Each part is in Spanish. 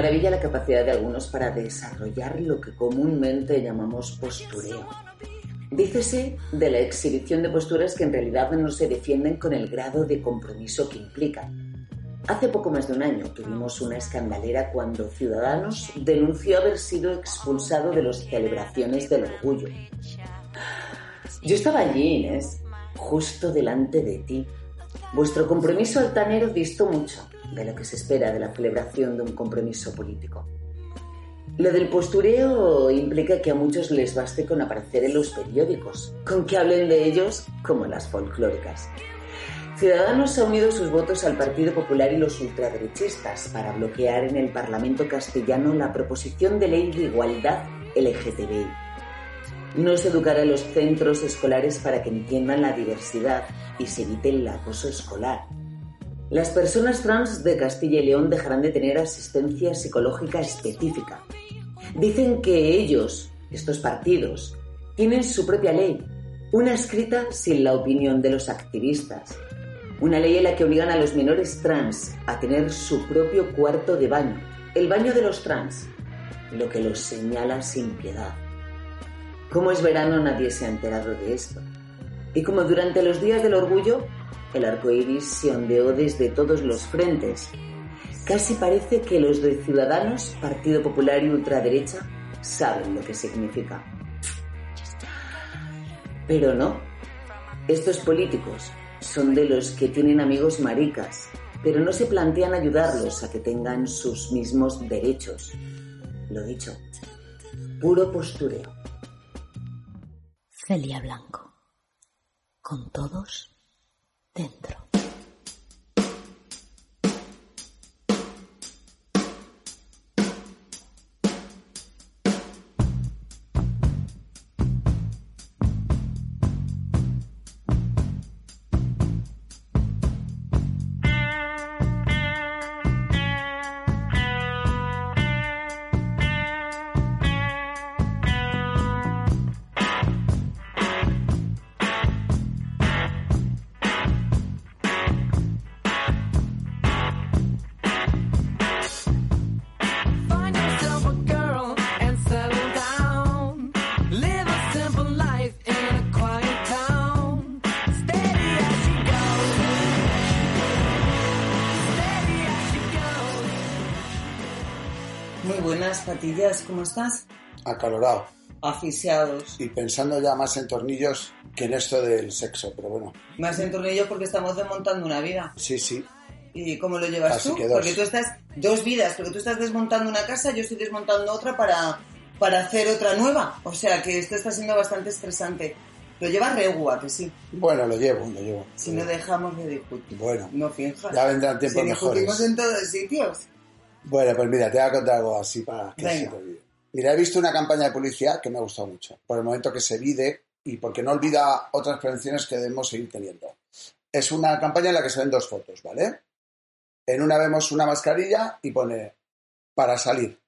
maravilla la capacidad de algunos para desarrollar lo que comúnmente llamamos postureo. Dícese de la exhibición de posturas que en realidad no se defienden con el grado de compromiso que implican. Hace poco más de un año tuvimos una escandalera cuando Ciudadanos denunció haber sido expulsado de las celebraciones del orgullo. Yo estaba allí, Inés, justo delante de ti. Vuestro compromiso altanero distó mucho de lo que se espera de la celebración de un compromiso político. Lo del postureo implica que a muchos les baste con aparecer en los periódicos, con que hablen de ellos como las folclóricas. Ciudadanos ha unido sus votos al Partido Popular y los ultraderechistas para bloquear en el Parlamento castellano la proposición de ley de igualdad LGTBI. No se educará a los centros escolares para que entiendan la diversidad y se evite el acoso escolar. Las personas trans de Castilla y León dejarán de tener asistencia psicológica específica. Dicen que ellos, estos partidos, tienen su propia ley, una escrita sin la opinión de los activistas, una ley en la que obligan a los menores trans a tener su propio cuarto de baño, el baño de los trans, lo que los señala sin piedad. Como es verano nadie se ha enterado de esto. Y como durante los días del orgullo, el arco iris se ondeó desde todos los frentes. Casi parece que los de Ciudadanos, Partido Popular y Ultraderecha saben lo que significa. Pero no. Estos políticos son de los que tienen amigos maricas, pero no se plantean ayudarlos a que tengan sus mismos derechos. Lo dicho, puro postureo. Celia Blanco. Con todos dentro. Patillas, ¿cómo estás? acalorado Aficiados. y pensando ya más en tornillos que en esto del sexo, pero bueno, Más en tornillo porque estamos desmontando una vida. sí, sí, ¿Y cómo lo llevas Casi tú? que dos. Porque tú estás dos vidas, porque tú estás desmontando una casa, yo estoy desmontando otra para, para hacer otra nueva. O sea que esto está siendo bastante estresante. Lo llevas regua, que sí. bueno, lo llevo, lo llevo. Si no dejamos de discutir. Bueno, No finjas. ya vendrán tiempos si discutimos mejores. en todos sitios. Bueno, pues mira, te voy a contar algo así para que Venga. se te olvide. Mira, he visto una campaña de publicidad que me ha gustado mucho, por el momento que se vide y porque no olvida otras prevenciones que debemos seguir teniendo. Es una campaña en la que se ven dos fotos, ¿vale? En una vemos una mascarilla y pone para salir.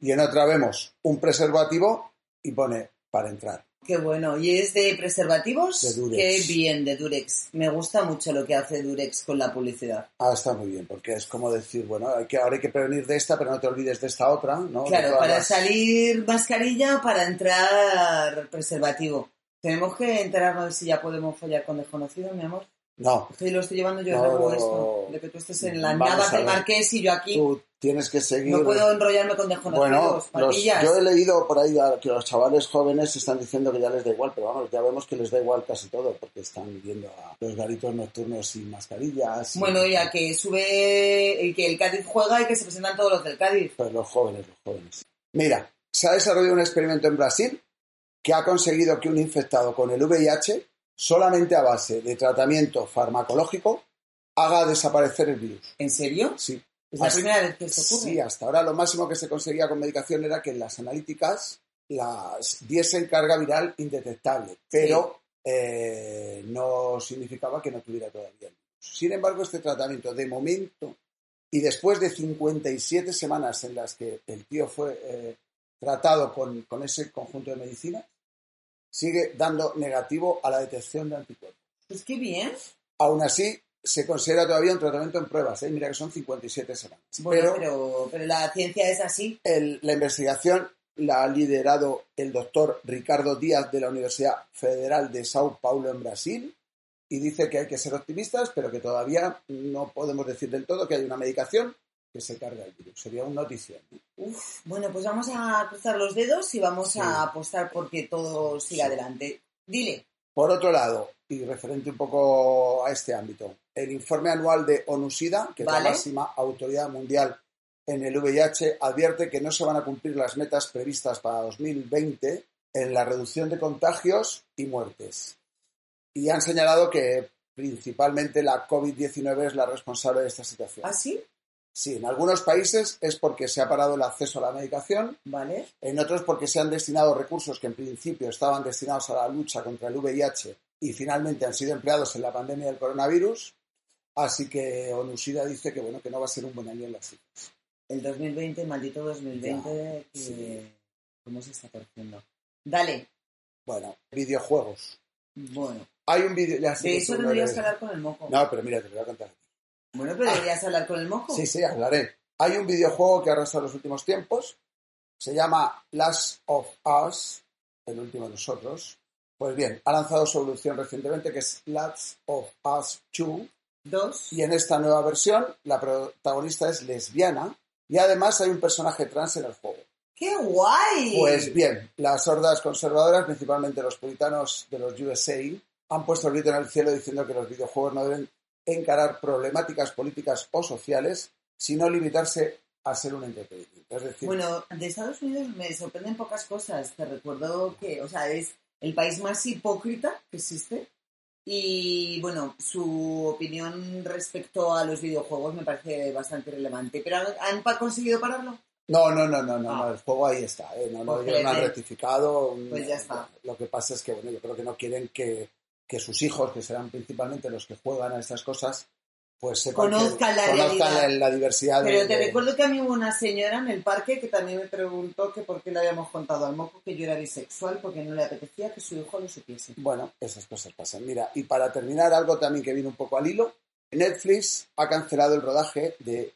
Y en otra vemos un preservativo y pone para entrar. Qué bueno. ¿Y es de preservativos? De Durex. Qué bien, de Durex. Me gusta mucho lo que hace Durex con la publicidad. Ah, está muy bien, porque es como decir, bueno, hay que, ahora hay que prevenir de esta, pero no te olvides de esta otra, ¿no? Claro, para las- salir mascarilla, para entrar preservativo. Tenemos que enterarnos de si ya podemos follar con desconocidos, mi amor. No, Sí, lo estoy llevando yo No, de nuevo esto. De que tú estés en las Vamos navas a del marqués y yo aquí. tú tienes que seguir... No puedo enrollarme con Bueno, desconocidos. los- patillas. yo he leído por ahí a- que los chavales jóvenes están diciendo que ya les da igual, pero vamos, ya vemos que les da igual casi todo, porque están viendo a los garitos nocturnos sin mascarillas. y- Bueno, ya que sube, el que el Cádiz juega y que se presentan todos los del Cádiz. Pues los jóvenes, los jóvenes. Mira, se ha desarrollado un experimento en Brasil que ha conseguido que un infectado con el VIH, solamente a base de tratamiento farmacológico, haga desaparecer el virus. ¿En serio? Sí. Es la Hasta- primera vez que esto ocurre. Sí, hasta ahora lo máximo que se conseguía con medicación era que en las analíticas las diesen carga viral indetectable, pero eh, no significaba que no tuviera todavía el virus. Sin embargo, este tratamiento de momento y después de 57 semanas en las que el tío fue eh, tratado con, con ese conjunto de medicinas, sigue dando negativo a la detección de anticuerpos. Pues qué bien. Aún así, se considera todavía un tratamiento en pruebas, ¿eh? mira que son 57 semanas. Bueno, pero pero, pero la ciencia es así. el- la investigación la ha liderado el doctor Ricardo Díaz de la Universidad Federal de Sao Paulo en Brasil y dice que hay que ser optimistas, pero que todavía no podemos decir del todo que hay una medicación que se carga el virus. Sería una noticia. ¿no? Uf, bueno, pues vamos a cruzar los dedos y vamos Sí. a apostar porque todo siga Sí. adelante. Dile. Por otro lado, y referente un poco a este ámbito, el informe anual de ONUSIDA, que es la máxima autoridad mundial en el VIH, advierte que no se van a cumplir las metas previstas para 2020 en la reducción de contagios y muertes. Y han señalado que principalmente la COVID-19 es la responsable de esta situación. ¿Ah, sí? Sí, en algunos países es porque se ha parado el acceso a la medicación, Vale. en otros porque se han destinado recursos que en principio estaban destinados a la lucha contra el VIH y finalmente han sido empleados en la pandemia del coronavirus. Así que ONUSIDA dice que bueno que no va a ser un buen año en las cifras. El 2020, maldito 2020, Ya, que... sí. ¿cómo se está torciendo? Dale. Bueno, videojuegos. Bueno, Hay un vídeo. de eso tendrías que hablar con el moco. No, pero mira, te voy a contar. Bueno, pero deberías hablar con el moco. Sí, sí, hablaré. Hay un videojuego que ha arrasado los últimos tiempos. Se llama Last of Us, el último de nosotros. Pues bien, ha lanzado su evolución recientemente, que es Last of Us 2. Dos. Y en esta nueva versión, la protagonista es lesbiana. Y además hay un personaje trans en el juego. ¡Qué guay! Pues bien, las hordas conservadoras, principalmente los puritanos de los USA, han puesto el grito en el cielo diciendo que los videojuegos no deben encarar problemáticas políticas o sociales, sino limitarse a ser un entretenimiento. Es decir, Bueno, de Estados Unidos me sorprenden pocas cosas. Te recuerdo que, o sea, es el país más hipócrita que existe. Y bueno, su opinión respecto a los videojuegos me parece bastante relevante. ¿Pero han, conseguido pararlo? no, no, no, no, no, Ah. no, el juego ahí está, ¿eh? no, no, ellos no han rectificado. Pues ya está. Lo que pasa es que, bueno, yo creo que no quieren que, que sus hijos, que serán principalmente los que juegan a estas cosas, pues que- Conozcan la conozcan realidad. la, la diversidad de- Pero te de- recuerdo que a mí hubo una señora en el parque que también me preguntó que por qué le habíamos contado al moco que yo era bisexual porque no le apetecía que su hijo lo supiese. Bueno, esas cosas pasan. Mira, y para terminar, algo también que viene un poco al hilo, Netflix ha cancelado el rodaje de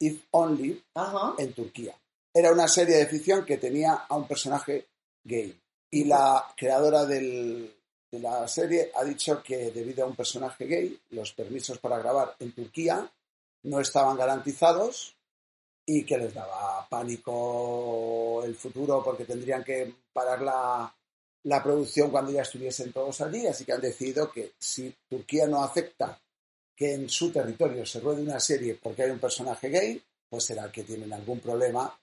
If Only Ajá. en Turquía. Era una serie de ficción que tenía a un personaje gay. Y la creadora del- de la serie ha dicho que debido a un personaje gay, los permisos para grabar en Turquía no estaban garantizados y que les daba pánico el futuro porque tendrían que parar la, la producción cuando ya estuviesen todos allí. Así que han decidido que si Turquía no acepta que en su territorio se ruede una serie porque hay un personaje gay, pues será que tienen algún problema.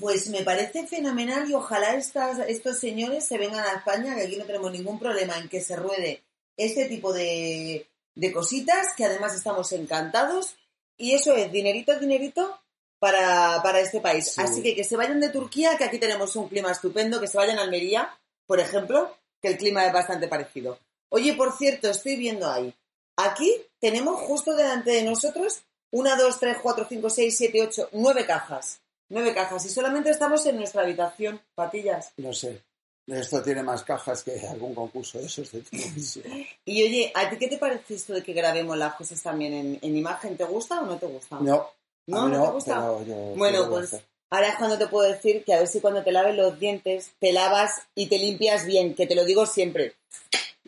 Pues me parece fenomenal y ojalá estas, estos señores se vengan a España, que aquí no tenemos ningún problema en que se ruede este tipo de, de cositas, que además estamos encantados. Y eso es dinerito, dinerito para, para este país. Sí. Así que que se vayan de Turquía, que aquí tenemos un clima estupendo, que se vayan a Almería, por ejemplo, que el clima es bastante parecido. Oye, por cierto, estoy viendo ahí. Aquí tenemos justo delante de nosotros una, dos, tres, cuatro, cinco, seis, siete, ocho, nueve cajas. Nueve cajas. Y solamente estamos en nuestra habitación, patillas. No sé. Esto tiene más cajas que algún concurso de esos de televisión. Y oye, ¿a ti qué te parece esto de que grabemos las cosas también en, en imagen? ¿Te gusta o no te gusta? No, ¿No? ¿No no, te gusta? pero yo- Bueno, pues ahora es cuando te puedo decir que a ver si cuando te laves los dientes te lavas y te limpias bien, que te lo digo siempre.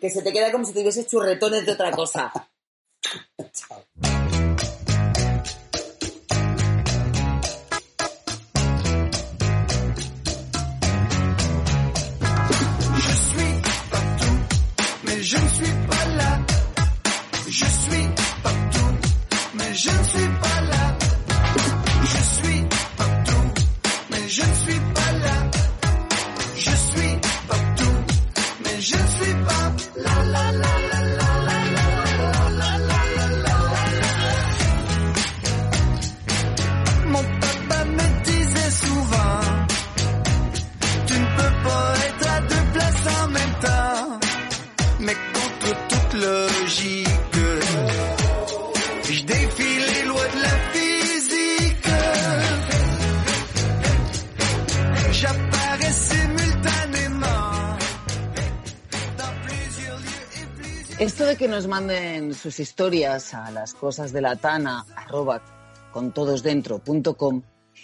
Que se te queda como si tuvieses churretones de otra cosa. Chao. Je Esto de que nos manden sus historias a las cosas de la tana, arroba contodosdentro.com,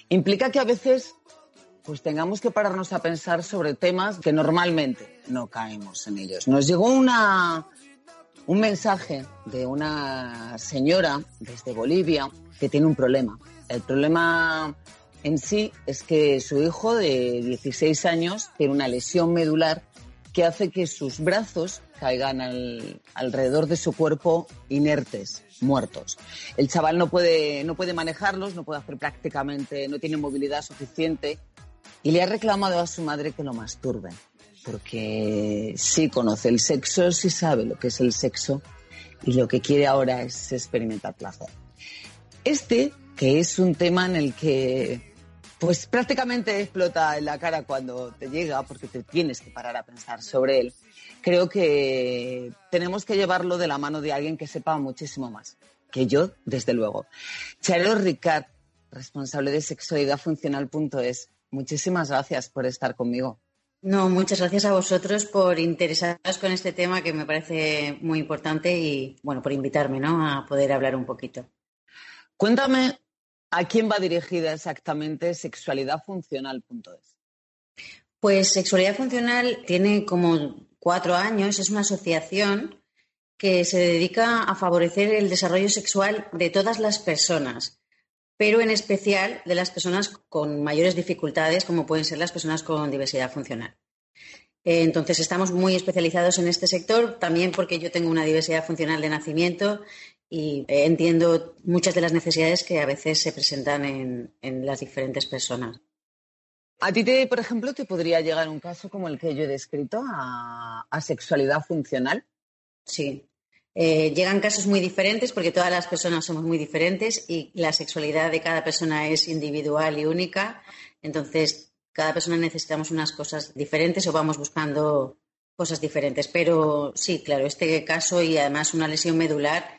implica que a veces pues tengamos que pararnos a pensar sobre temas que normalmente no caemos en ellos. Nos llegó una, un mensaje de una señora desde Bolivia que tiene un problema. El problema en sí es que su hijo de 16 años tiene una lesión medular que hace que sus brazos caigan al- alrededor de su cuerpo inertes, muertos. El chaval no puede, no puede manejarlos, no puede hacer prácticamente, no tiene movilidad suficiente y le ha reclamado a su madre que lo masturbe, porque sí conoce el sexo, sí sabe lo que es el sexo y lo que quiere ahora es experimentar placer. Este, que es un tema en el que pues prácticamente explota en la cara cuando te llega, porque te tienes que parar a pensar sobre él. Creo que tenemos que llevarlo de la mano de alguien que sepa muchísimo más que yo, desde luego. Charo Ricard, responsable de sexualidadfuncional.es, muchísimas gracias por estar conmigo. No, muchas gracias a vosotros por interesaros con este tema que me parece muy importante y, bueno, por invitarme, ¿no? A poder hablar un poquito. Cuéntame a quién va dirigida exactamente sexualidadfuncional.es. Pues Sexualidad Funcional tiene como cuatro años, es una asociación que se dedica a favorecer el desarrollo sexual de todas las personas, pero en especial de las personas con mayores dificultades, como pueden ser las personas con diversidad funcional. Entonces estamos muy especializados en este sector, también porque yo tengo una diversidad funcional de nacimiento y eh, entiendo muchas de las necesidades que a veces se presentan en, en las diferentes personas. A ti, te, por ejemplo, te podría llegar un caso como el que yo he descrito a, a sexualidad funcional. Sí. Eh, llegan casos muy diferentes porque todas las personas somos muy diferentes y la sexualidad de cada persona es individual y única. Entonces, cada persona necesitamos unas cosas diferentes o vamos buscando cosas diferentes. Pero sí, claro, este caso y además una lesión medular,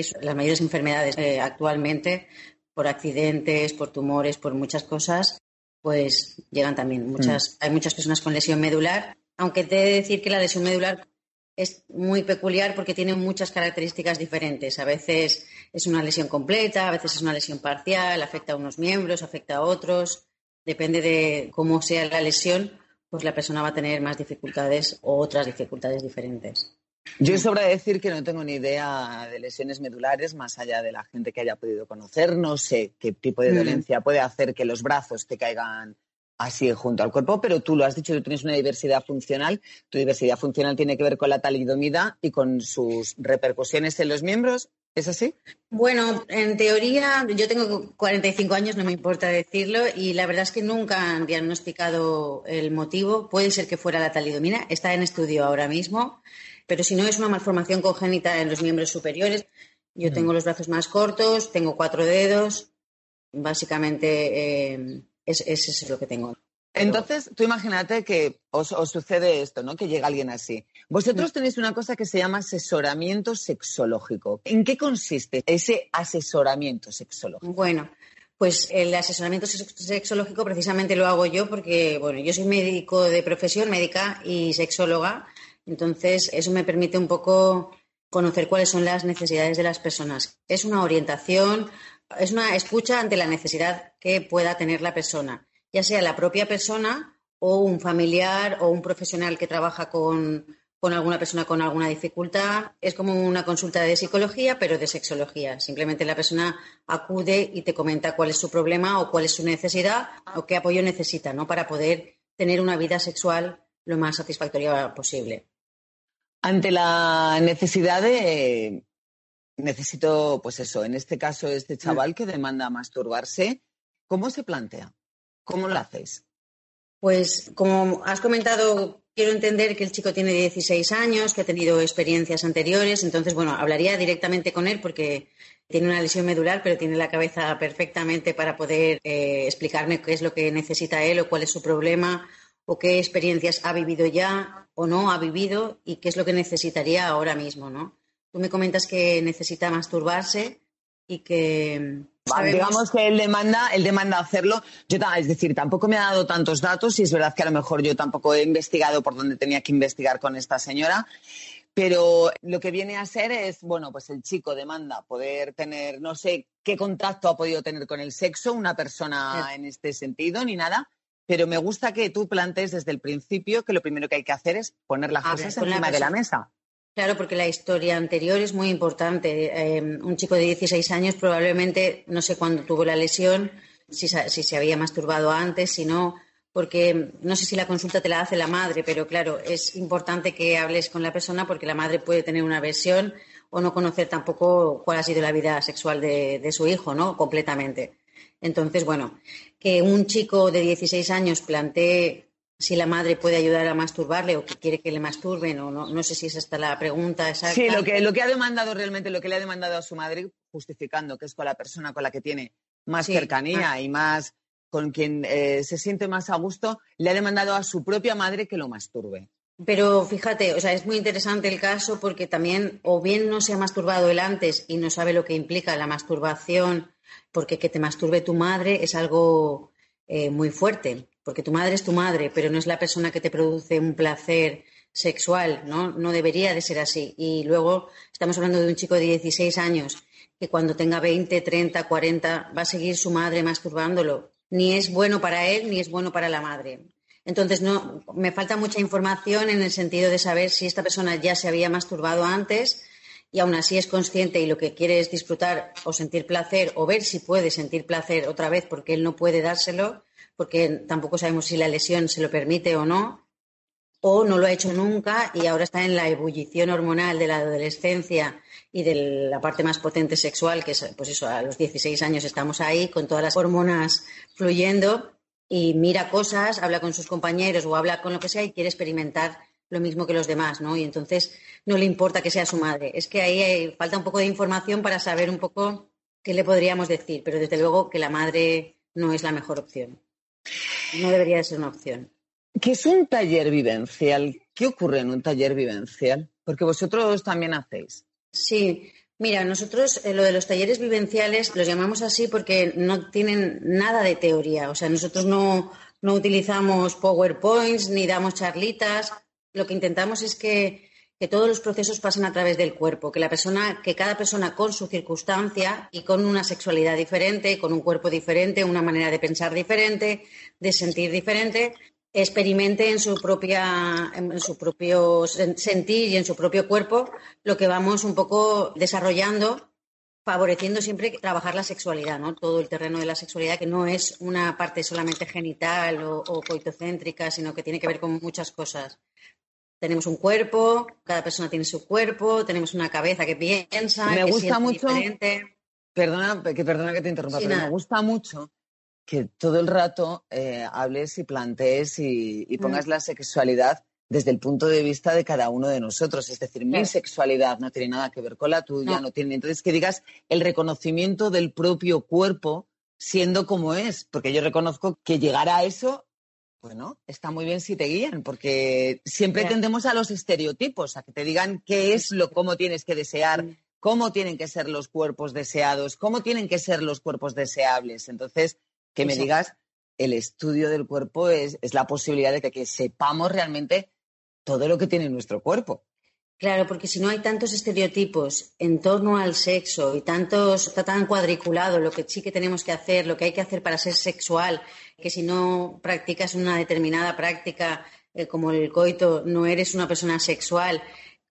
es las mayores enfermedades eh, actualmente, por accidentes, por tumores, por muchas cosas, pues llegan también muchas, hay muchas personas con lesión medular, aunque te he de decir que la lesión medular es muy peculiar porque tiene muchas características diferentes. A veces es una lesión completa, a veces es una lesión parcial, afecta a unos miembros, afecta a otros. Depende de cómo sea la lesión, pues la persona va a tener más dificultades o otras dificultades diferentes. Yo sobra decir que no tengo ni idea de lesiones medulares, más allá de la gente que haya podido conocer. No sé qué tipo de Mm. dolencia puede hacer que los brazos te caigan así junto al cuerpo, pero tú lo has dicho, tú tienes una diversidad funcional. Tu diversidad funcional tiene que ver con la talidomida y con sus repercusiones en los miembros. ¿Es así? Bueno, en teoría, yo tengo 45 años, no me importa decirlo, y la verdad es que nunca han diagnosticado el motivo. Puede ser que fuera la talidomina, está en estudio ahora mismo, pero si no es una malformación congénita en los miembros superiores. Yo tengo los brazos más cortos, tengo cuatro dedos, básicamente eh, es, lo que tengo. Entonces, tú imagínate que os, os sucede esto, ¿no? Que llega alguien así. Vosotros tenéis una cosa que se llama asesoramiento sexológico. ¿En qué consiste ese asesoramiento sexológico? Bueno, Pues el asesoramiento sex- sexológico precisamente lo hago yo porque, bueno, yo soy médico de profesión, médica y sexóloga, entonces eso me permite un poco conocer cuáles son las necesidades de las personas. Es una orientación, es una escucha ante la necesidad que pueda tener la persona, ya sea la propia persona o un familiar o un profesional que trabaja con, con alguna persona con alguna dificultad. Es como una consulta de psicología, pero de sexología. Simplemente la persona acude y te comenta cuál es su problema o cuál es su necesidad o qué apoyo necesita, ¿no? Para poder tener una vida sexual lo más satisfactoria posible. Ante la necesidad de necesito, pues eso, en este caso, este chaval que demanda masturbarse, ¿cómo se plantea? ¿Cómo lo hacéis? Pues como has comentado, quiero entender que el chico tiene 16 años, que ha tenido experiencias anteriores, entonces, bueno, hablaría directamente con él porque tiene una lesión medular, pero tiene la cabeza perfectamente para poder eh, explicarme qué es lo que necesita él o cuál es su problema o qué experiencias ha vivido ya o no ha vivido y qué es lo que necesitaría ahora mismo, ¿no? Tú me comentas que necesita masturbarse y que sabemos- Digamos que él demanda, él demanda hacerlo. Yo, es decir, tampoco me ha dado tantos datos y es verdad que a lo mejor yo tampoco he investigado por donde tenía que investigar con esta señora. Pero lo que viene a ser es, bueno, pues el chico demanda poder tener, no sé qué contacto ha podido tener con el sexo, una persona en este sentido, ni nada. Pero me gusta que tú plantees desde el principio que lo primero que hay que hacer es poner las cosas con la encima de la mesa. Claro, porque la historia anterior es muy importante. Eh, un chico de 16 años probablemente, no sé cuándo tuvo la lesión, si, si se había masturbado antes, si no, porque no sé si la consulta te la hace la madre, pero claro, es importante que hables con la persona porque la madre puede tener una versión o no conocer tampoco cuál ha sido la vida sexual de, de su hijo, ¿no? Completamente. Entonces, bueno, que un chico de 16 años plantee si la madre puede ayudar a masturbarle o que quiere que le masturben o no, no sé si es esta la pregunta exacta. Sí, lo que, lo que ha demandado realmente, lo que le ha demandado a su madre, justificando que es con la persona con la que tiene más Sí, cercanía y más con quien eh, se siente más a gusto, le ha demandado a su propia madre que lo masturbe. Pero fíjate, o sea, es muy interesante el caso porque también o bien no se ha masturbado él antes y no sabe lo que implica la masturbación, porque que te masturbe tu madre es algo eh, muy fuerte, porque tu madre es tu madre, pero no es la persona que te produce un placer sexual, ¿no? No debería de ser así. Y luego estamos hablando de un chico de 16 años que cuando tenga 20, 30, 40 va a seguir su madre masturbándolo. Ni es bueno para él ni es bueno para la madre. Entonces, no, me falta mucha información en el sentido de saber si esta persona ya se había masturbado antes y aún así es consciente y lo que quiere es disfrutar o sentir placer o ver si puede sentir placer otra vez porque él no puede dárselo, porque tampoco sabemos si la lesión se lo permite o no, o no lo ha hecho nunca y ahora está en la ebullición hormonal de la adolescencia y de la parte más potente sexual, que es, pues eso, a los 16 años estamos ahí con todas las hormonas fluyendo y mira cosas, habla con sus compañeros o habla con lo que sea y quiere experimentar lo mismo que los demás, ¿no? Y entonces no le importa que sea su madre. Es que ahí hay- falta un poco de información para saber un poco qué le podríamos decir, pero desde luego que la madre no es la mejor opción. No debería de ser una opción. ¿Qué es un taller vivencial? ¿Qué ocurre en un taller vivencial? Porque vosotros también hacéis. Sí, mira, nosotros eh, lo de los talleres vivenciales los llamamos así porque no tienen nada de teoría. O sea, nosotros no, no utilizamos PowerPoints ni damos charlitas. Lo que intentamos es que, todos los procesos pasen a través del cuerpo, que la persona, que cada persona con su circunstancia y con una sexualidad diferente, con un cuerpo diferente, una manera de pensar diferente, de sentir diferente, experimente en su propia en su propio sen- sentir y en su propio cuerpo lo que vamos un poco desarrollando favoreciendo siempre trabajar la sexualidad no todo el terreno de la sexualidad que no es una parte solamente genital o, o coitocéntrica sino que tiene que ver con muchas cosas tenemos un cuerpo cada persona tiene su cuerpo tenemos una cabeza que piensa Me que gusta mucho- diferente. Perdona que, perdona que te interrumpa, Sí, pero nada. me gusta mucho que todo el rato eh, hables y plantees y, y pongas Mm. la sexualidad desde el punto de vista de cada uno de nosotros. Es decir, mi sexualidad no tiene nada que ver con la tuya, No. no tiene. Entonces, que digas el reconocimiento del propio cuerpo siendo como es, porque yo reconozco que llegar a eso, bueno, está muy bien si te guían, porque siempre tendemos a los estereotipos, a que te digan qué es lo, cómo tienes que desear, cómo tienen que ser los cuerpos deseados, cómo tienen que ser los cuerpos deseables. Entonces, que me Exacto. digas, el estudio del cuerpo es, es la posibilidad de que, que sepamos realmente todo lo que tiene nuestro cuerpo. Claro, porque si no hay tantos estereotipos en torno al sexo y tantos, está tan cuadriculado lo que sí que tenemos que hacer, lo que hay que hacer para ser sexual, que si no practicas una determinada práctica eh, como el coito, no eres una persona sexual.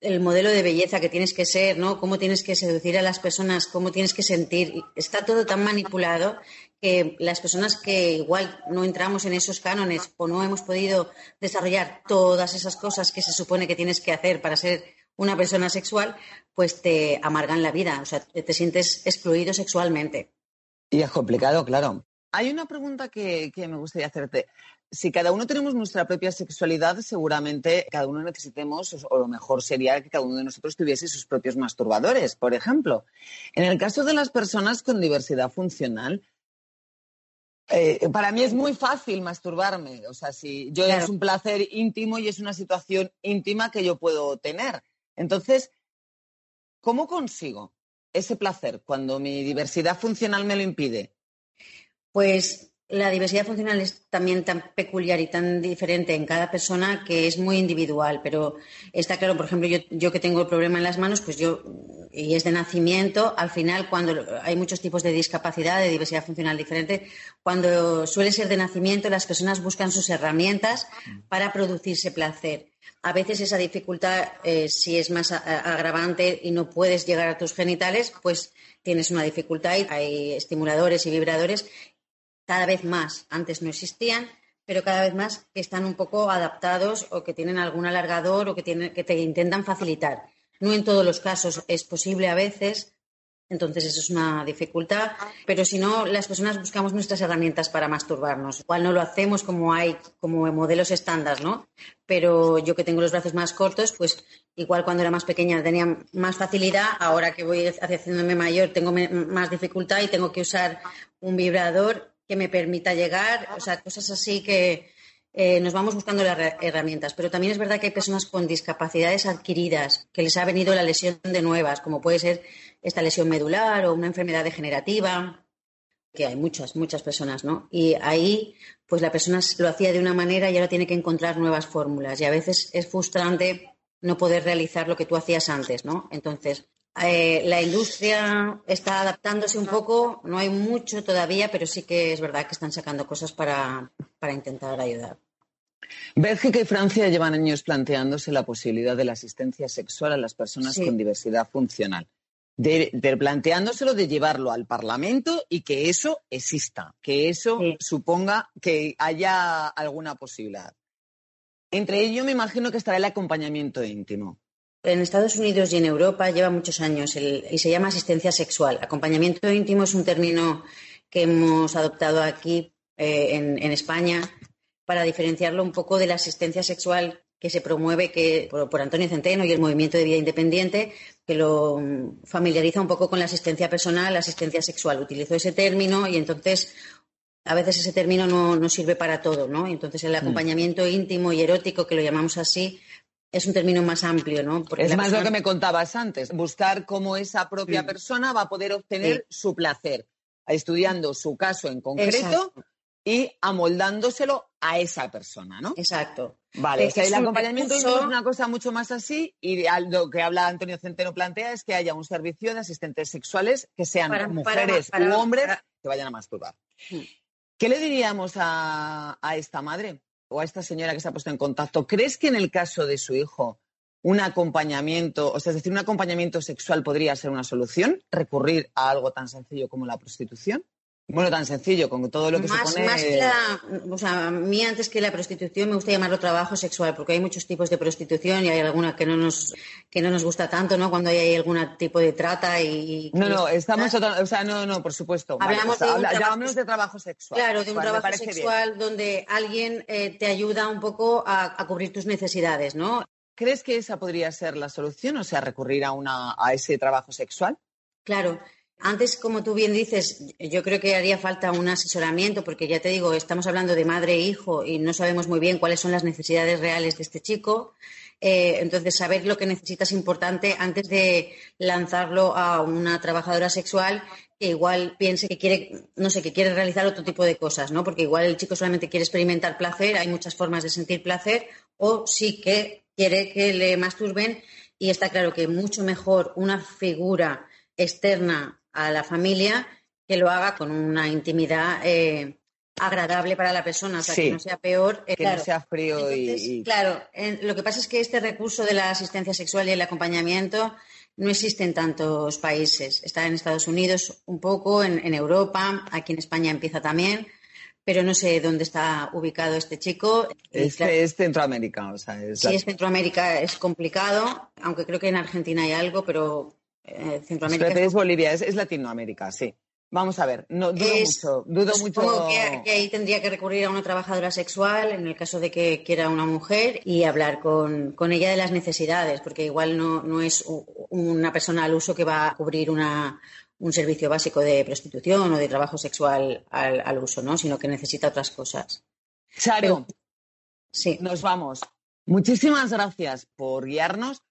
El modelo de belleza que tienes que ser, ¿no? Cómo tienes que seducir a las personas, cómo tienes que sentir. Está todo tan manipulado que las personas que igual no entramos en esos cánones o no hemos podido desarrollar todas esas cosas que se supone que tienes que hacer para ser una persona sexual, pues te amargan la vida, o sea, te te sientes excluido sexualmente. Y es complicado, claro. Hay una pregunta que, que me gustaría hacerte. Si cada uno tenemos nuestra propia sexualidad, seguramente cada uno necesitemos, o lo mejor sería que cada uno de nosotros tuviese sus propios masturbadores, por ejemplo. En el caso de las personas con diversidad funcional, eh, para mí es muy fácil masturbarme. O sea, si yo Claro. es un placer íntimo y es una situación íntima que yo puedo tener. Entonces, ¿cómo consigo ese placer cuando mi diversidad funcional me lo impide? Pues la diversidad funcional es también tan peculiar y tan diferente en cada persona que es muy individual, pero está claro, por ejemplo, yo, yo que tengo el problema en las manos, pues yo, y es de nacimiento, al final cuando hay muchos tipos de discapacidad, de diversidad funcional diferente, cuando suele ser de nacimiento, las personas buscan sus herramientas para producirse placer. A veces esa dificultad, eh, si es más agravante y no puedes llegar a tus genitales, pues tienes una dificultad y hay estimuladores y vibradores cada vez más. Antes no existían, pero cada vez más que están un poco adaptados o que tienen algún alargador o que, tienen, que te intentan facilitar. No en todos los casos es posible a veces, entonces eso es una dificultad, pero si no, las personas buscamos nuestras herramientas para masturbarnos. Igual no lo hacemos como hay, como modelos estándar, ¿no? Pero yo que tengo los brazos más cortos, pues igual cuando era más pequeña tenía más facilidad, ahora que voy haciéndome mayor tengo más dificultad y tengo que usar un vibrador que me permita llegar, o sea, cosas así que eh, nos vamos buscando las her- herramientas. Pero también es verdad que hay personas con discapacidades adquiridas, que les ha venido la lesión de nuevas, como puede ser esta lesión medular o una enfermedad degenerativa, que hay muchas, muchas personas, ¿no? Y ahí, pues la persona lo hacía de una manera y ahora tiene que encontrar nuevas fórmulas. Y a veces es frustrante no poder realizar lo que tú hacías antes, ¿no? Entonces, eh, la industria está adaptándose un poco, no hay mucho todavía, pero sí que es verdad que están sacando cosas para, para intentar ayudar. Bélgica y Francia llevan años planteándose la posibilidad de la asistencia sexual a las personas Sí. con diversidad funcional. De, de planteándoselo de llevarlo al Parlamento y que eso exista, que eso Sí. suponga que haya alguna posibilidad. Entre ello me imagino que estará el acompañamiento íntimo. En Estados Unidos y en Europa lleva muchos años el- y se llama asistencia sexual. Acompañamiento íntimo es un término que hemos adoptado aquí eh, en, en España para diferenciarlo un poco de la asistencia sexual que se promueve que, por, por Antonio Centeno y el Movimiento de Vida Independiente, que lo mm, familiariza un poco con la asistencia personal, la asistencia sexual. Utilizó ese término y entonces a veces ese término no, no sirve para todo, ¿no? Entonces el acompañamiento íntimo y erótico, que lo llamamos así, es un término más amplio, ¿no? Porque Es más lo que me contabas antes, buscar cómo esa propia Mm. persona va a poder obtener Sí. su placer, estudiando su caso en concreto Exacto. y amoldándoselo a esa persona, ¿no? Exacto. Vale, o sea, el acompañamiento recurso- es una cosa mucho más así y lo que habla Antonio Centeno plantea es que haya un servicio de asistentes sexuales que sean Para- mujeres para- para- u hombres que vayan a masturbar. Mm. ¿Qué le diríamos a, a esta madre o a esta señora que se ha puesto en contacto? ¿Crees que en el caso de su hijo un acompañamiento, o sea, es decir, un acompañamiento sexual podría ser una solución? ¿Recurrir a algo tan sencillo como la prostitución? Bueno, tan sencillo, con todo lo que más, supone... más que la, o sea, a mí antes que la prostitución me gusta llamarlo trabajo sexual, porque hay muchos tipos de prostitución y hay alguna que no nos, que no nos gusta tanto, ¿no? Cuando hay algún tipo de trata y... No, no, estamos, otra- o sea, no, no, por supuesto. Vale, Hablamos o sea, de un habla- trabajo- de trabajo sexual. Claro, de un Vale, trabajo parece bien. sexual donde alguien eh, te ayuda un poco a, a cubrir tus necesidades, ¿no? ¿Crees que esa podría ser la solución? O sea, recurrir a, una, a ese trabajo sexual. Claro, Antes, como tú bien dices, yo creo que haría falta un asesoramiento, porque ya te digo, estamos hablando de madre e hijo y no sabemos muy bien cuáles son las necesidades reales de este chico. Eh, entonces, saber lo que necesita es importante antes de lanzarlo a una trabajadora sexual que igual piense que quiere, no sé, que quiere realizar otro tipo de cosas, ¿no? Porque igual el chico solamente quiere experimentar placer, hay muchas formas de sentir placer, o sí que quiere que le masturben y está claro que mucho mejor una figura externa a la familia que lo haga con una intimidad eh, agradable para la persona, o sea, Sí. que no sea peor. eh, Que claro. no sea frío y- Entonces, y, Claro, en- lo que pasa es que este recurso de la asistencia sexual y el acompañamiento no existe en tantos países. Está en Estados Unidos un poco, en, en Europa, aquí en España empieza también, pero no sé dónde está ubicado este chico. Este claro, es Centroamérica, o sea, es si la- es Centroamérica es complicado, aunque creo que en Argentina hay algo, pero eh, Centroamérica Espérate, es Bolivia, es, es Latinoamérica, sí. Vamos a ver, no dudo Es- mucho, dudo Pues mucho. Supongo que, que ahí tendría que recurrir a una trabajadora sexual en el caso de que quiera una mujer y hablar con, con ella de las necesidades, porque igual no, no es una persona al uso que va a cubrir una, un servicio básico de prostitución o de trabajo sexual al, al uso, ¿no? sino que necesita otras cosas. Charo, Sí. nos vamos. Muchísimas gracias por guiarnos.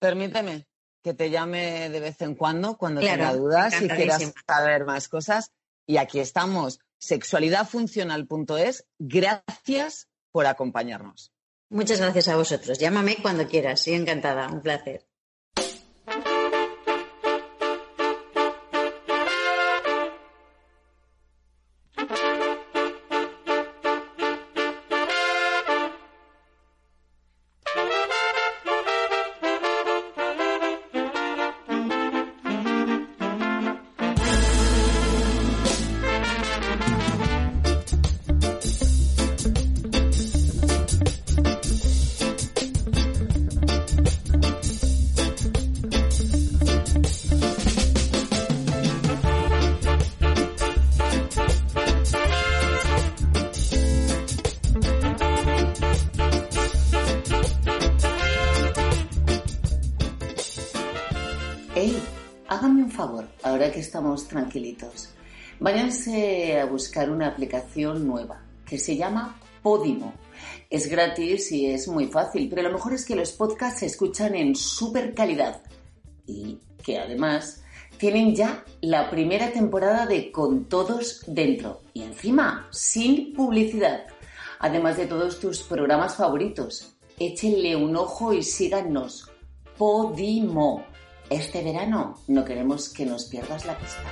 Permíteme que te llame de vez en cuando cuando Claro, tenga dudas y quieras encantadísima. saber más cosas. Y aquí estamos, sexualidadfuncional.es. Gracias por acompañarnos. Muchas gracias a vosotros. Llámame cuando quieras. Sí, encantada. Un placer. Ahora que estamos tranquilitos. Váyanse a buscar una aplicación nueva que se llama Podimo. Es gratis y es muy fácil, pero lo mejor es que los podcasts se escuchan en súper calidad y que además tienen ya la primera temporada de Con Todos Dentro y encima sin publicidad, además de todos tus programas favoritos. Échenle un ojo y síganos. Podimo. Este verano no queremos que nos pierdas la pista.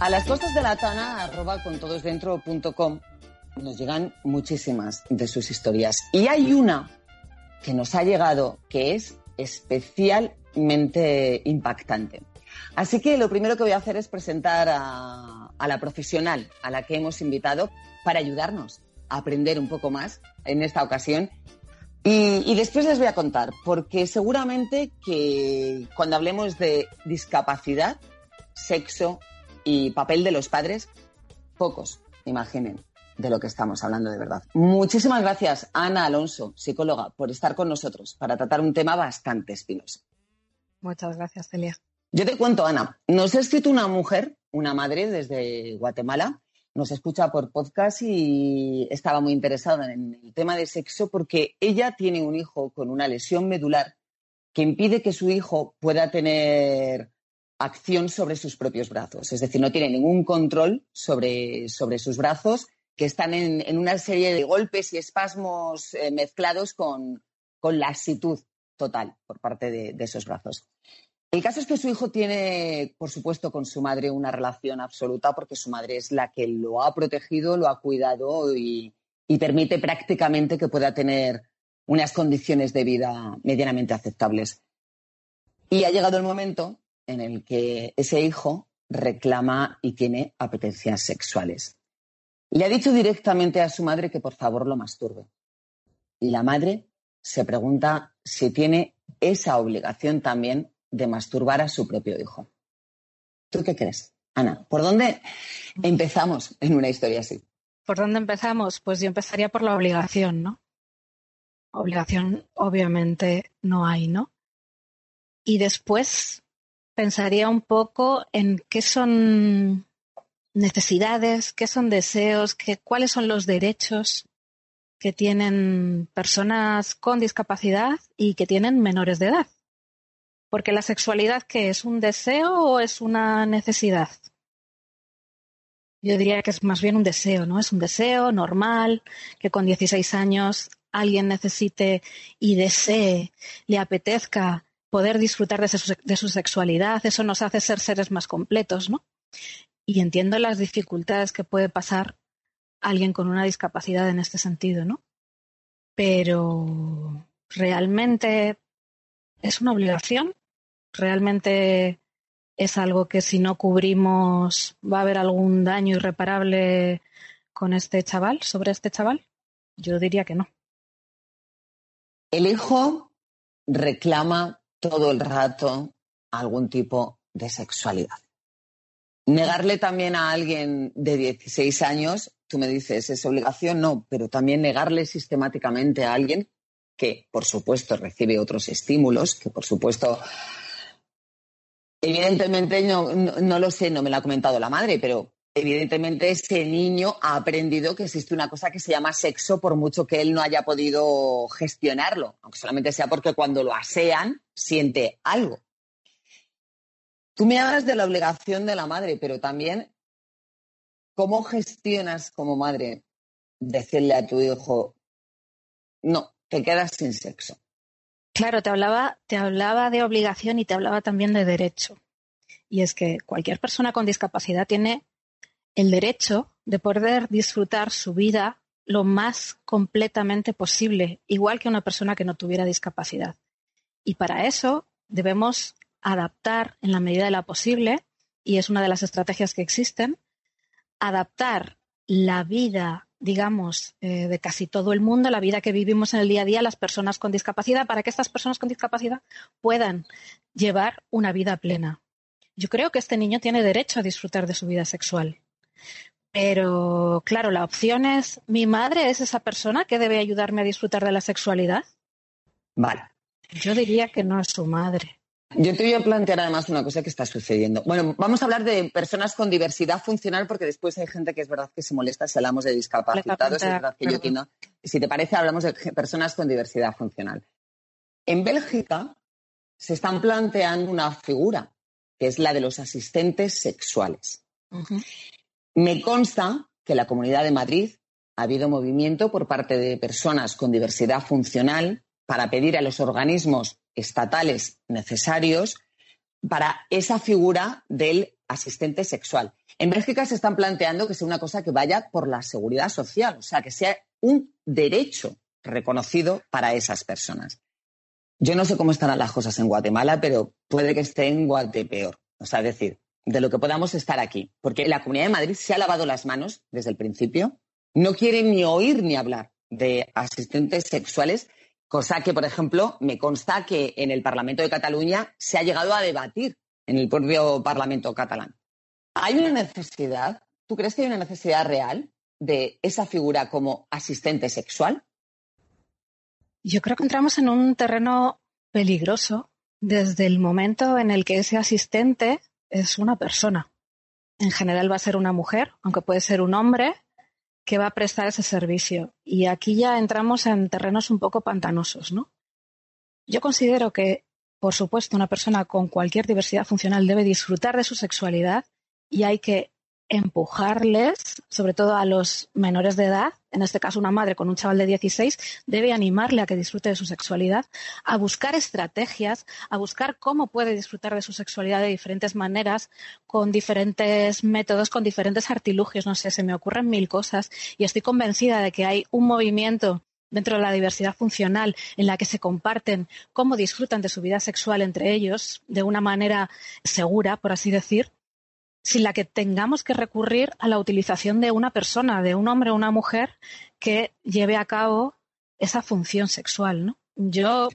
A las costas de la Tana, arroba con nos llegan muchísimas de sus historias. Y hay una que nos ha llegado que es especialmente impactante. Así que lo primero que voy a hacer es presentar a, la profesional a la que hemos invitado para ayudarnos a aprender un poco más en esta ocasión. Y, y después les voy a contar, porque seguramente que cuando hablemos de discapacidad, sexo y papel de los padres, pocos imaginen de lo que estamos hablando de verdad. Muchísimas gracias, Ana Alonso, psicóloga, por estar con nosotros para tratar un tema bastante espinoso. Muchas gracias, Celia. Yo te cuento, Ana, nos ha escrito una mujer, una madre desde Guatemala, nos escucha por podcast y estaba muy interesada en el tema de sexo porque ella tiene un hijo con una lesión medular que impide que su hijo pueda tener acción sobre sus propios brazos. Es decir, no tiene ningún control sobre, sobre sus brazos que están en, una serie de golpes y espasmos eh, mezclados con, laxitud total por parte de, esos brazos. El caso es que su hijo tiene, por supuesto, con su madre una relación absoluta porque su madre es la que lo ha protegido, lo ha cuidado y permite prácticamente que pueda tener unas condiciones de vida medianamente aceptables. Y ha llegado el momento en el que ese hijo reclama y tiene apetencias sexuales. Le ha dicho directamente a su madre que por favor lo masturbe. Y la madre se pregunta si tiene esa obligación también de masturbar a su propio hijo. ¿Tú qué crees, Ana? ¿Por dónde empezamos en una historia así? ¿Por dónde empezamos? Pues yo empezaría por la obligación, ¿no? Obligación obviamente no hay, ¿no? Y después pensaría un poco en qué son necesidades, qué son deseos, qué, cuáles son los derechos que tienen personas con discapacidad y que tienen menores de edad. Porque la sexualidad, ¿qué es? ¿Un deseo o es una necesidad? Yo diría que es más bien un deseo, ¿no? Es un deseo normal, que con 16 años alguien necesite y desee, le apetezca poder disfrutar de su, de su sexualidad. Eso nos hace ser seres más completos, ¿no? Y entiendo las dificultades que puede pasar alguien con una discapacidad en este sentido, ¿no? Pero realmente es una obligación, realmente es algo que si no cubrimos va a haber algún daño irreparable con este chaval, sobre este chaval. Yo diría que no. El hijo reclama todo el rato algún tipo de sexualidad. Negarle también a alguien de 16 años, tú me dices, ¿es obligación? No, pero también negarle sistemáticamente a alguien que, por supuesto, recibe otros estímulos, que, por supuesto, evidentemente no, no, lo sé, no me lo ha comentado la madre, pero evidentemente ese niño ha aprendido que existe una cosa que se llama sexo por mucho que él no haya podido gestionarlo, aunque solamente sea porque cuando lo asean siente algo. Tú me hablas de la obligación de la madre, pero también cómo gestionas como madre decirle a tu hijo, no, te quedas sin sexo. Claro, te hablaba, te hablaba de obligación y te hablaba también de derecho. Y es que cualquier persona con discapacidad tiene el derecho de poder disfrutar su vida lo más completamente posible, igual que una persona que no tuviera discapacidad. Y para eso debemos adaptar en la medida de la posible, y es una de las estrategias que existen, adaptar la vida digamos, eh, de casi todo el mundo, la vida que vivimos en el día a día, las personas con discapacidad, para que estas personas con discapacidad puedan llevar una vida plena. Yo creo que este niño tiene derecho a disfrutar de su vida sexual. Pero, claro, la opción es, ¿mi madre es esa persona que debe ayudarme a disfrutar de la sexualidad? Vale. Yo diría que no es su madre. Yo te voy a plantear además una cosa que está sucediendo. Bueno, vamos a hablar de personas con diversidad funcional porque después hay gente que es verdad que se molesta si hablamos de discapacitados. Es verdad que yo. Si te parece, hablamos de personas con diversidad funcional. En Bélgica se están planteando una figura que es la de los asistentes sexuales. Me consta que en la Comunidad de Madrid ha habido movimiento por parte de personas con diversidad funcional para pedir a los organismos estatales necesarios para esa figura del asistente sexual. En Bélgica se están planteando que sea una cosa que vaya por la seguridad social, o sea, que sea un derecho reconocido para esas personas. Yo no sé cómo estarán las cosas en Guatemala, pero puede que esté en peor. O sea, decir, de lo que podamos estar aquí. Porque la Comunidad de Madrid se ha lavado las manos desde el principio. No quiere ni oír ni hablar de asistentes sexuales Cosa que, por ejemplo, me consta que en el Parlamento de Cataluña se ha llegado a debatir en el propio Parlamento catalán. ¿Hay una necesidad? ¿Tú crees que hay una necesidad real de esa figura como asistente sexual? Yo creo que entramos en un terreno peligroso desde el momento en el que ese asistente es una persona. En general va a ser una mujer, aunque puede ser un hombre, que va a prestar ese servicio. Y aquí ya entramos en terrenos un poco pantanosos, ¿no? Yo considero que, por supuesto, una persona con cualquier diversidad funcional debe disfrutar de su sexualidad y hay que empujarles, sobre todo a los menores de edad, en este caso una madre con un chaval de 16, debe animarle a que disfrute de su sexualidad, a buscar estrategias, a buscar cómo puede disfrutar de su sexualidad de diferentes maneras, con diferentes métodos, con diferentes artilugios, no sé, se me ocurren mil cosas y estoy convencida de que hay un movimiento dentro de la diversidad funcional en la que se comparten cómo disfrutan de su vida sexual entre ellos de una manera segura, por así decir, sin la que tengamos que recurrir a la utilización de una persona, de un hombre o una mujer que lleve a cabo esa función sexual. ¿no? Yo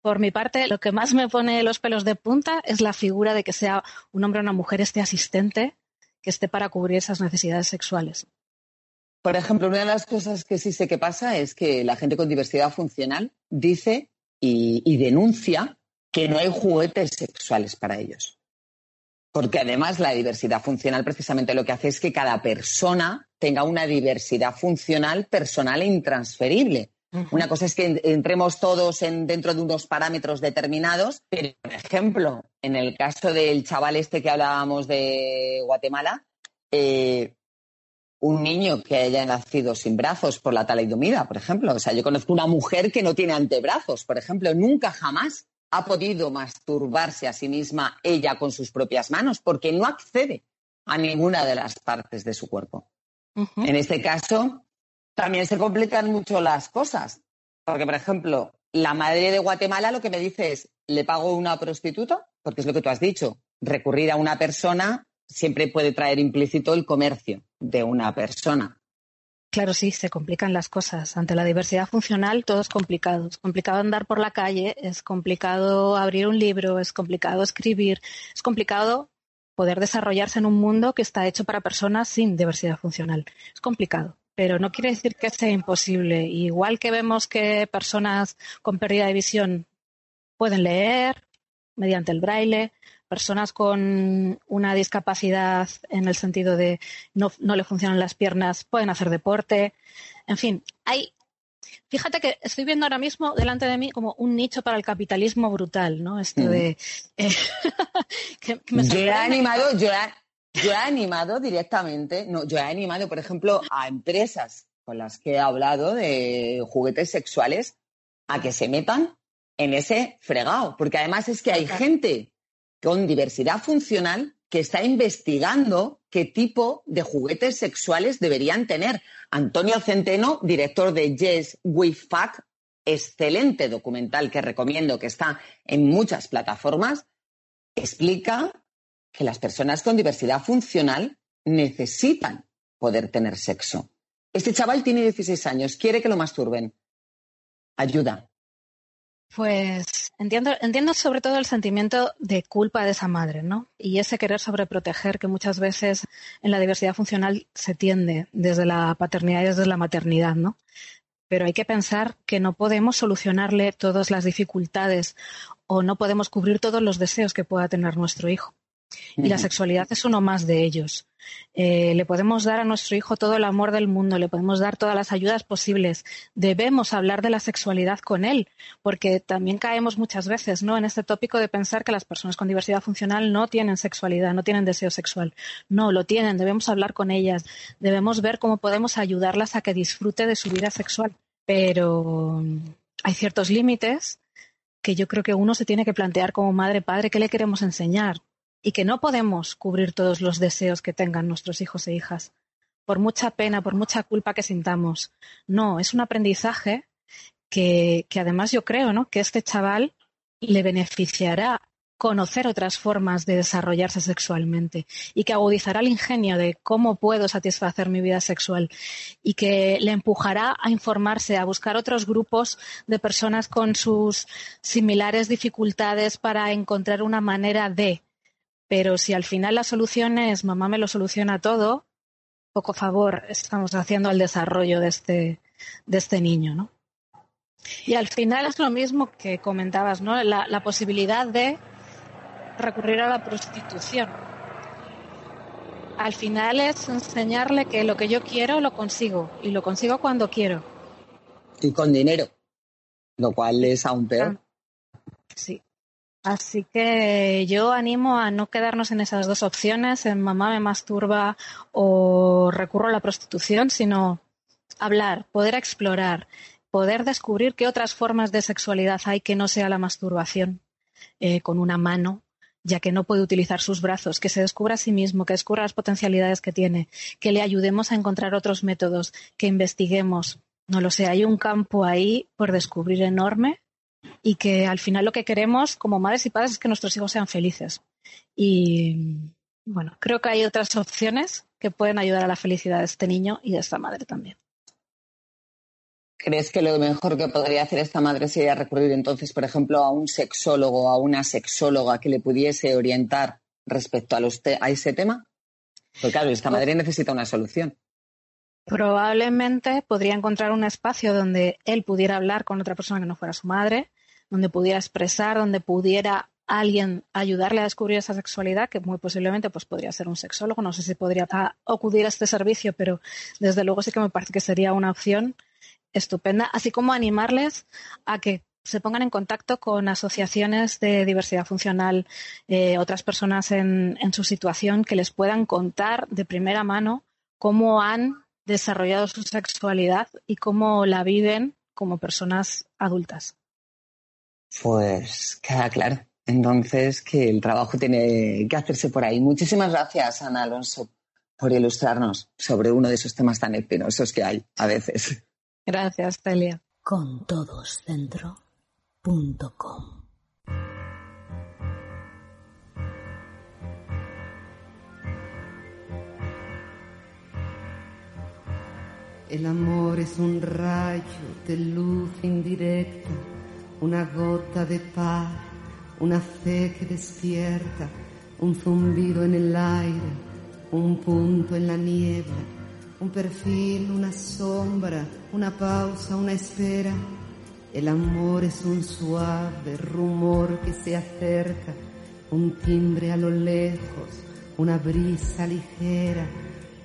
Por mi parte, lo que más me pone los pelos de punta es la figura de que sea un hombre o una mujer este asistente que esté para cubrir esas necesidades sexuales. Por ejemplo, una de las cosas que sí sé que pasa es que la gente con diversidad funcional dice y, y denuncia que no hay juguetes sexuales para ellos. Porque además la diversidad funcional precisamente lo que hace es que cada persona tenga una diversidad funcional personal e intransferible. Una cosa es que entremos todos en, dentro de unos parámetros determinados, pero, por ejemplo, en el caso del chaval este que hablábamos de Guatemala, eh, un niño que haya nacido sin brazos por la talidomida, por ejemplo. O sea, yo conozco una mujer que no tiene antebrazos, por ejemplo, nunca jamás ha podido masturbarse a sí misma ella con sus propias manos porque no accede a ninguna de las partes de su cuerpo. En este caso, también se complican mucho las cosas. Porque, por ejemplo, la madre de Guatemala lo que me dice es, le pago una prostituta, porque es lo que tú has dicho, recurrir a una persona siempre puede traer implícito el comercio de una persona. Claro, sí, se complican las cosas. Ante la diversidad funcional todo es complicado. Es complicado andar por la calle, es complicado abrir un libro, es complicado escribir, es complicado poder desarrollarse en un mundo que está hecho para personas sin diversidad funcional. Es complicado pero no quiere decir que sea imposible. Igual que vemos que personas con pérdida de visión pueden leer mediante el braille, personas con una discapacidad en el sentido de no, no le funcionan las piernas pueden hacer deporte. En fin, hay Fíjate que estoy viendo ahora mismo delante de mí como un nicho para el capitalismo brutal, ¿no? Esto de... Eh, yo he animado, yo yo he animado directamente, no, yo he animado, por ejemplo, a empresas con las que he hablado de juguetes sexuales a que se metan en ese fregado, porque además es que hay gente con diversidad funcional que está investigando qué tipo de juguetes sexuales deberían tener. Antonio Centeno, director de Yes We Fuck, excelente documental que recomiendo que está en muchas plataformas, explica que las personas con diversidad funcional necesitan poder tener sexo. Este chaval tiene 16 años, quiere que lo masturben. Ayuda. Pues entiendo, entiendo sobre todo el sentimiento de culpa de esa madre, ¿no? Y ese querer sobreproteger que muchas veces en la diversidad funcional se tiende desde la paternidad y desde la maternidad, ¿no? Pero hay que pensar que no podemos solucionarle todas las dificultades o no podemos cubrir todos los deseos que pueda tener nuestro hijo. Y la sexualidad es uno más de ellos. Eh, le podemos dar a nuestro hijo todo el amor del mundo, le podemos dar todas las ayudas posibles. Debemos hablar de la sexualidad con él, porque también caemos muchas veces ¿no? en este tópico de pensar que las personas con diversidad funcional no tienen sexualidad, no tienen deseo sexual. No, lo tienen, debemos hablar con ellas, debemos ver cómo podemos ayudarlas a que disfrute de su vida sexual. Pero hay ciertos límites que yo creo que uno se tiene que plantear como madre, padre, ¿qué le queremos enseñar? Y que no podemos cubrir todos los deseos que tengan nuestros hijos e hijas, por mucha pena, por mucha culpa que sintamos. No, es un aprendizaje que, que además yo creo ¿no? que este chaval le beneficiará conocer otras formas de desarrollarse sexualmente y que agudizará el ingenio de cómo puedo satisfacer mi vida sexual y que le empujará a informarse, a buscar otros grupos de personas con sus similares dificultades para encontrar una manera de pero si al final la solución es mamá me lo soluciona todo, poco favor estamos haciendo al desarrollo de este, de este niño, ¿no? Y al final es lo mismo que comentabas, ¿no? La, la posibilidad de recurrir a la prostitución. Al final es enseñarle que lo que yo quiero lo consigo y lo consigo cuando quiero. Y con dinero, lo cual es aún peor. Sí. Así que yo animo a no quedarnos en esas dos opciones, en mamá me masturba o recurro a la prostitución, sino hablar, poder explorar, poder descubrir qué otras formas de sexualidad hay que no sea la masturbación eh, con una mano, ya que no puede utilizar sus brazos, que se descubra a sí mismo, que descubra las potencialidades que tiene, que le ayudemos a encontrar otros métodos, que investiguemos. No lo sé, hay un campo ahí por descubrir enorme y que al final lo que queremos como madres y padres es que nuestros hijos sean felices. Y bueno, creo que hay otras opciones que pueden ayudar a la felicidad de este niño y de esta madre también. ¿Crees que lo mejor que podría hacer esta madre sería recurrir entonces, por ejemplo, a un sexólogo o a una sexóloga que le pudiese orientar respecto a, los te- a ese tema? Porque claro, esta madre necesita una solución. Probablemente podría encontrar un espacio donde él pudiera hablar con otra persona que no fuera su madre, donde pudiera expresar, donde pudiera alguien ayudarle a descubrir esa sexualidad, que muy posiblemente pues, podría ser un sexólogo. No sé si podría acudir a este servicio, pero desde luego sí que me parece que sería una opción estupenda, así como animarles a que se pongan en contacto con asociaciones de diversidad funcional, eh, otras personas en, en su situación que les puedan contar de primera mano cómo han desarrollado su sexualidad y cómo la viven como personas adultas. Pues queda claro. Entonces, que el trabajo tiene que hacerse por ahí. Muchísimas gracias, Ana Alonso, por ilustrarnos sobre uno de esos temas tan espinosos que hay a veces. Gracias, Celia. Con todos dentro punto com. El amor es un rayo de luz indirecta, una gota de paz, una fe que despierta, un zumbido en el aire, un punto en la niebla, un perfil, una sombra, una pausa, una espera. El amor es un suave rumor que se acerca, un timbre a lo lejos, una brisa ligera,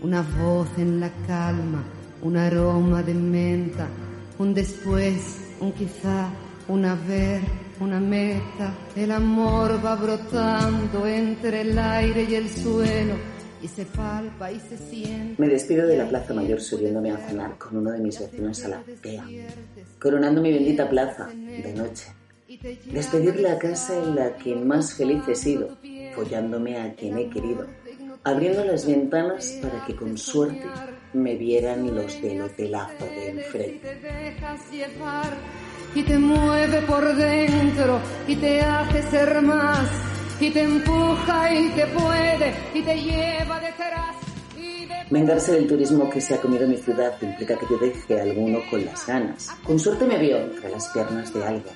una voz en la calma, un aroma de menta, un después, un quizá, un haber, una meta. El amor va brotando entre el aire y el suelo y se palpa y se siente. Me despido de la Plaza Mayor subiéndome a cenar con uno de mis vecinos a la azotea, coronando mi bendita plaza de noche. Despedir la casa en la que más feliz he sido, follándome a quien he querido, abriendo las ventanas para que con suerte me vieran los del hotelazo de enfrente. Y te mueve por dentro y te hace ser más y te empuja y te puede y te lleva detrás. y de- Vengarse del turismo que se ha comido mi ciudad implica que yo deje a alguno con las ganas. Con suerte me vio entre las piernas de alguien,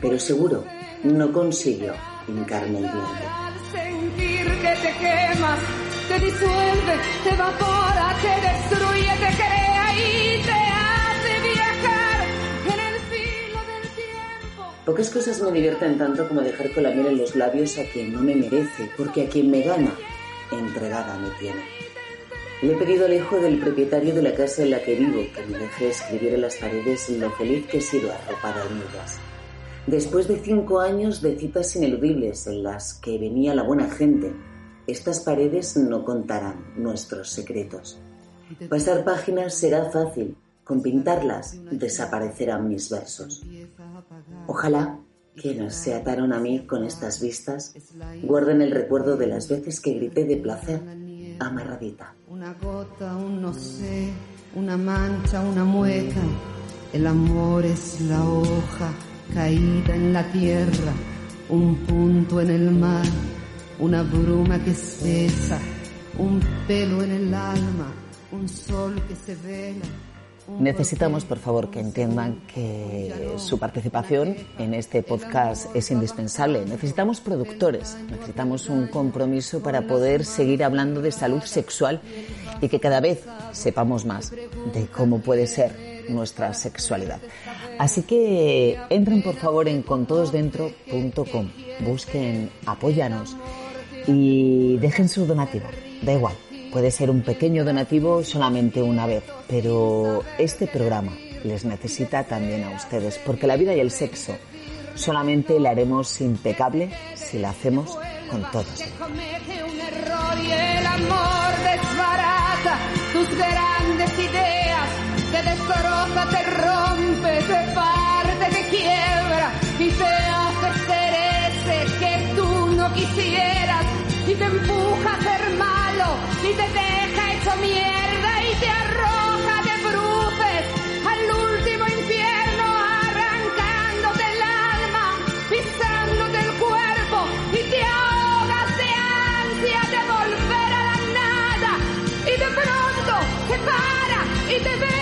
pero seguro no consiguió hincarme el diente. Sentir que te quemas, te disuelve, te evapora, te destruye, te crea y te Pocas cosas me divierten tanto como dejar con la miel en los labios a quien no me merece, porque a quien me gana, entregada me tiene. Le he pedido al hijo del propietario de la casa en la que vivo que me deje escribir en las paredes lo feliz que he sido arropada en ellas. Después de cinco años de citas ineludibles en las que venía la buena gente, estas paredes no contarán nuestros secretos. Pasar páginas será fácil, con pintarlas desaparecerán mis versos. Ojalá quienes se ataron a mí con estas vistas guarden el recuerdo de las veces que grité de placer amarradita. Una gota, un no sé, una mancha, una mueca. El amor es la hoja caída en la tierra, un punto en el mar, una bruma que espesa, un pelo en el alma, un sol que se vela. Necesitamos, por favor, que entiendan que su participación en este podcast es indispensable. Necesitamos productores, necesitamos un compromiso para poder seguir hablando de salud sexual y que cada vez sepamos más de cómo puede ser nuestra sexualidad. Así que entren, por favor, en contodosdentro.com, busquen Apóyanos y dejen su donativo. Da igual, puede ser un pequeño donativo solamente una vez, pero este programa les necesita también a ustedes, porque la vida y el sexo solamente la haremos impecable si la hacemos con todos. y te hace que tú no quisieras empuja a lado, ni te deja hecho mierda y te arroja de bruces al último infierno, arrancándote el alma, pisándote el cuerpo y te ahogas de ansia de volver a la nada. Y de pronto te para y te ve.